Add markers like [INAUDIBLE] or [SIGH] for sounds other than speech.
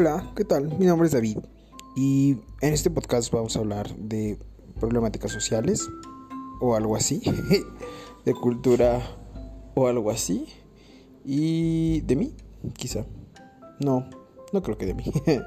Hola, ¿qué tal? Mi nombre es David y en este podcast vamos a hablar de problemáticas sociales o algo así, [LAUGHS] de cultura o algo así y de mí, quizá. No, no creo que de mí. [LAUGHS]